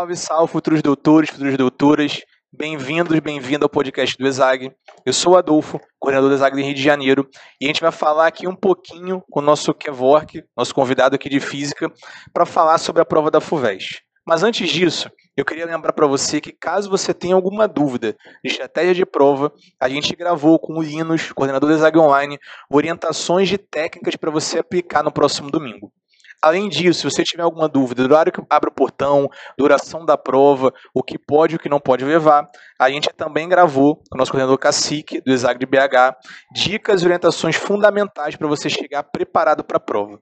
Salve, salve, futuros doutores, futuras doutoras. Bem-vindos, bem-vindo ao podcast do ESAG. Eu sou o Adolfo, coordenador do ESAG do Rio de Janeiro, e a gente vai falar aqui um pouquinho com o nosso Kevork, nosso convidado aqui de física, para falar sobre a prova da FUVEST. Mas antes disso, eu queria lembrar para você que caso você tenha alguma dúvida de estratégia de prova, a gente gravou com o Linus, coordenador do ESAG Online, orientações de técnicas para você aplicar no próximo domingo. Além disso, se você tiver alguma dúvida do horário que abre o portão, duração da prova, o que pode e o que não pode levar, a gente também gravou com o nosso coordenador Cacique, do Exag de BH, dicas e orientações fundamentais para você chegar preparado para a prova.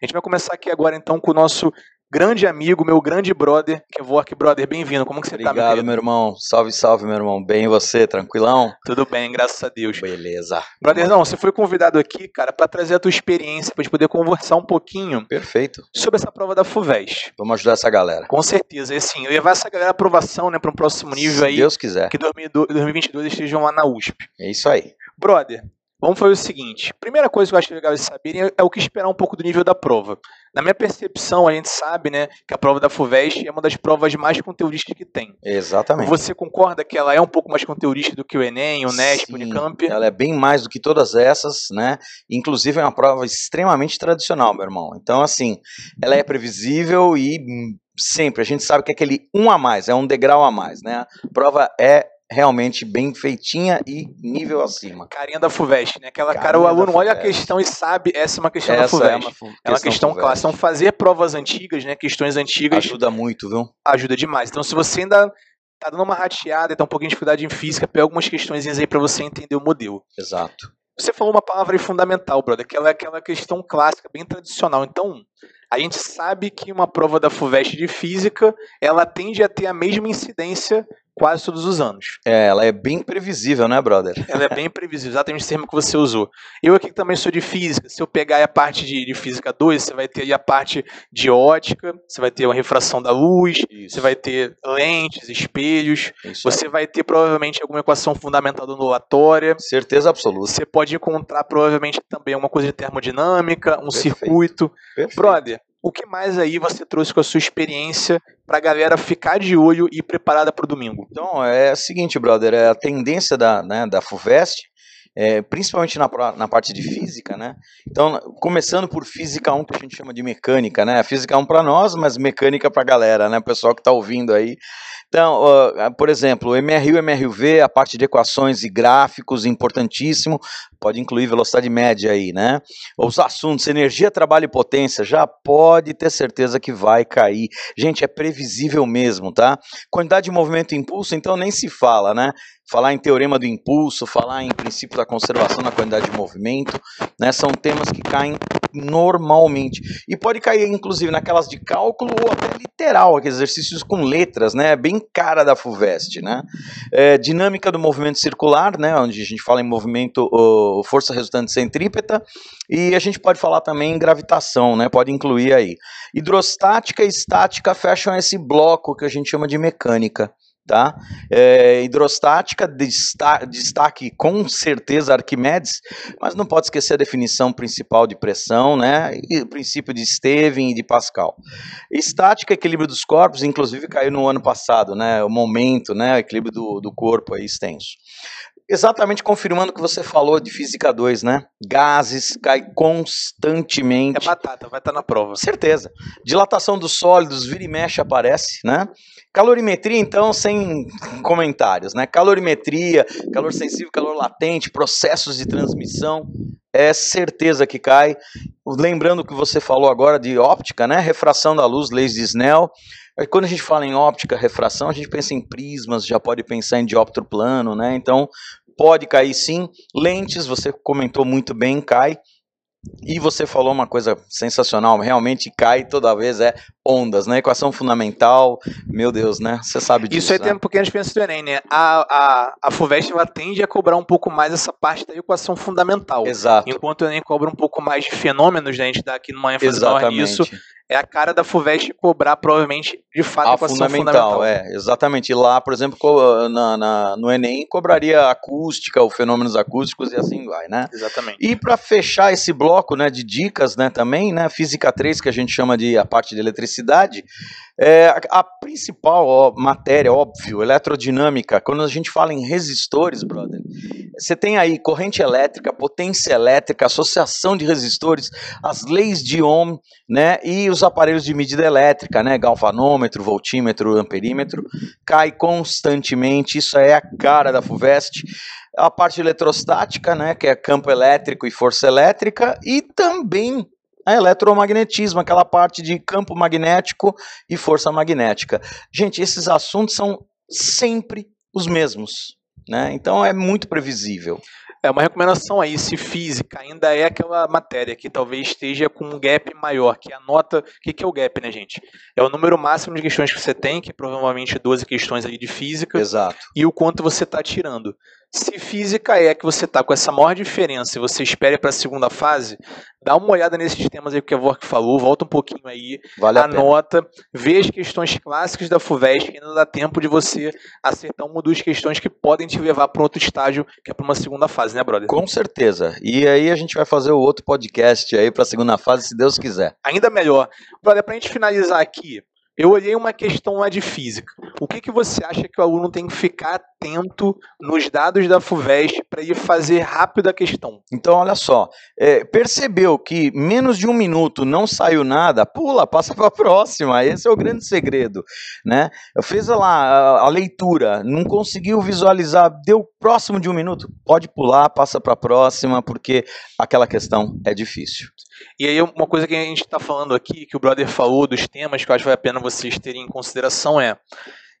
A gente vai começar aqui agora então com o nosso grande amigo, meu grande brother, que é Brother, bem-vindo. Como que você Obrigado, tá, meu Obrigado, meu irmão. Salve, salve, meu irmão. Bem e você, tranquilão? Tudo bem, graças a Deus. Beleza. Brotherzão, você foi convidado aqui, cara, para trazer a tua experiência, pra gente poder conversar um pouquinho Perfeito. sobre essa prova da FUVEST. Vamos ajudar essa galera. Com certeza. E assim, eu levar essa galera à aprovação, né, para um próximo nível Se aí, Deus quiser. que 2022 estejam lá na USP. É isso aí. Brother, vamos fazer o seguinte. Primeira coisa que eu acho legal de saberem é, é o que esperar um pouco do nível da prova. Na minha percepção, a gente sabe, né, que a prova da FUVEST é uma das provas mais conteudistas que tem. Exatamente. Você concorda que ela é um pouco mais conteudista do que o Enem, o Nesp, o Unicamp? Ela é bem mais do que todas essas, né? Inclusive é uma prova extremamente tradicional, meu irmão. Então, assim, ela é previsível e hum, sempre a gente sabe que é aquele um a mais, é um degrau a mais, né? A prova é realmente bem feitinha e nível acima. Carinha da FUVEST, né? Aquela cara, Carinha o da aluno olha a questão e sabe, essa é uma questão da Essa FUVEST. é uma fu- É uma questão clássica. Então, fazer provas antigas, né? Questões antigas, Ajuda muito, viu? ajuda demais. Então, se você ainda tá dando uma rateada e tá um pouquinho de dificuldade em física, pega algumas questões aí pra você entender o modelo. Exato. Você falou uma palavra aí fundamental, brother, que é aquela questão clássica, bem tradicional. Então, a gente sabe que uma prova da FUVEST de física, ela tende a ter a mesma incidência quase todos os anos. É, ela é bem previsível, né, brother? Ela é bem previsível, exatamente o termo que você usou. Eu aqui também sou de física, se eu pegar a parte de, de física 2, você vai ter aí a parte de ótica, você vai ter uma refração da luz, você vai ter lentes, espelhos, Isso aí. você vai ter provavelmente alguma equação fundamental ondulatória, Certeza absoluta. você pode encontrar provavelmente também uma coisa de termodinâmica, um Perfeito. circuito. Perfeito. Brother, o que mais aí você trouxe com a sua experiência pra galera ficar de olho e preparada pro domingo? Então, é o seguinte, brother, é a tendência da, né, da FUVEST, é, principalmente na, na parte de física, né? Então, começando por física 1, que a gente chama de mecânica, né? Física 1 para nós, mas mecânica para a galera, né? O pessoal que está ouvindo aí. Então, ó, por exemplo, MRU MRUV, a parte de equações e gráficos, importantíssimo, pode incluir velocidade média aí, né? Os assuntos, energia, trabalho e potência, já pode ter certeza que vai cair. Gente, é previsível mesmo, tá? Quantidade de movimento e impulso, então nem se fala, né? Falar em teorema do impulso, falar em princípio da conservação na quantidade de movimento, né? São temas que caem normalmente. E pode cair, inclusive, naquelas de cálculo ou até literal, aqueles exercícios com letras, né? Bem cara da FUVEST, né? É, dinâmica do movimento circular, né? Onde a gente fala em movimento, ô, força resultante centrípeta, e a gente pode falar também em gravitação, né? Pode incluir aí. Hidrostática e estática fecham esse bloco que a gente chama de mecânica. Tá? É, hidrostática, desta- destaque com certeza Arquimedes, mas não pode esquecer a definição principal de pressão, né? E o princípio de Steven e de Pascal. Estática, equilíbrio dos corpos, inclusive caiu no ano passado, né? O momento, né? O equilíbrio do, do corpo aí extenso. Exatamente confirmando o que você falou de física 2, né? Gases cai constantemente. É batata, vai estar na prova. Certeza. Dilatação dos sólidos, vira e mexe aparece, né? Calorimetria, então, sem comentários, né? Calorimetria, calor sensível, calor latente, processos de transmissão, é certeza que cai. Lembrando que você falou agora de óptica, né? Refração da luz, leis de Snell. Quando a gente fala em óptica, refração, a gente pensa em prismas, já pode pensar em dióptero plano, né? Então, pode cair sim. Lentes, você comentou muito bem, cai. E você falou uma coisa sensacional, realmente cai toda vez, é ondas, né? Equação fundamental, meu Deus, né? Você sabe disso. Isso aí né? tem um pouquinho a diferença do Enem, né? A, a, a FUVEST ela tende a cobrar um pouco mais essa parte da equação fundamental. Exato. Enquanto o Enem cobra um pouco mais de fenômenos, né? A gente dá aqui numa ênfase maior nisso. É a cara da FUVEST cobrar, provavelmente, de fato, a A fundamental, fundamental. é, exatamente. E lá, por exemplo, co- na, na- no Enem, cobraria acústica, ou fenômenos acústicos e assim vai, né? Exatamente. E para fechar esse bloco, né, de dicas, né, também, né, física 3, que a gente chama de a parte de eletricidade, é, a, a principal ó, matéria, óbvio, eletrodinâmica, quando a gente fala em resistores, brother, você tem aí corrente elétrica, potência elétrica, associação de resistores, as leis de Ohm, né, e os aparelhos de medida elétrica, né, galvanômetro, voltímetro, amperímetro, cai constantemente, isso é a cara da FUVEST, a parte eletrostática, né, que é campo elétrico e força elétrica, e também a eletromagnetismo, aquela parte de campo magnético e força magnética. Gente, esses assuntos são sempre os mesmos, né? Então é muito previsível. É uma recomendação aí, se física ainda é aquela matéria que talvez esteja com um gap maior, que anota, o que, que é o gap, né, gente? É o número máximo de questões que você tem, que é provavelmente 12 questões ali de física, Exato. e o quanto você está tirando. Se física é que você está com essa maior diferença e você espera para a segunda fase, dá uma olhada nesses temas aí que o Kevork falou, volta um pouquinho aí, Vale a anota, vê as questões clássicas da FUVEST, que ainda dá tempo de você acertar uma ou duas questões que podem te levar para outro estágio, que é para uma segunda fase, né, brother? Com certeza. E aí a gente vai fazer o outro podcast aí para a segunda fase, se Deus quiser. Ainda melhor. Brother, para a gente finalizar aqui, eu olhei uma questão lá de física. O que, que você acha que o aluno tem que ficar atento nos dados da FUVEST para ele fazer rápido a questão? Então, olha só, é, percebeu que menos de um minuto não saiu nada, pula, passa para a próxima. Esse é o grande segredo, né? Fez lá a, a leitura, não conseguiu visualizar, deu próximo de um minuto, pode pular, passa para a próxima, porque aquela questão é difícil. E aí, uma coisa que a gente está falando aqui, que o brother falou dos temas que eu acho que vale a pena vocês terem em consideração é.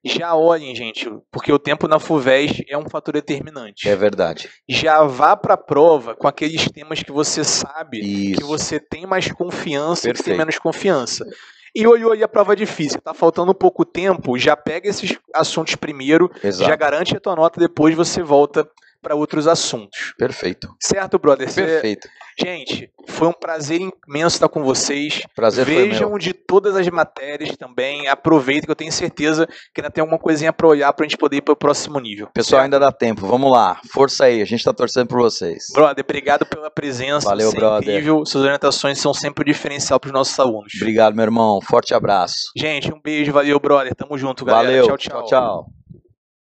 Já olhem, gente, porque o tempo na FUVEST é um fator determinante. É verdade. Já vá para a prova com aqueles temas que você sabe Isso. que você tem mais confiança e que tem Perfeito. menos confiança. E olhou aí a prova difícil, tá faltando pouco tempo, já pega esses assuntos primeiro, Exato. já garante a tua nota, depois você volta para outros assuntos. Perfeito. Certo, brother? Cê- Perfeito. Gente, foi um prazer imenso estar com vocês. Prazer foi meu. Vejam de todas as matérias também. Aproveitem que eu tenho certeza que ainda tem alguma coisinha para olhar para a gente poder ir para o próximo nível. Pessoal, Certo? ainda dá tempo. Vamos lá. Força aí. A gente tá torcendo por vocês. Brother, obrigado pela presença. Valeu, Você é brother. incrível. Suas orientações são sempre o diferencial para os nossos alunos. Obrigado, meu irmão. Forte abraço. Gente, um beijo. Valeu, brother. Tamo junto, galera. Valeu. tchau. tchau. tchau. tchau.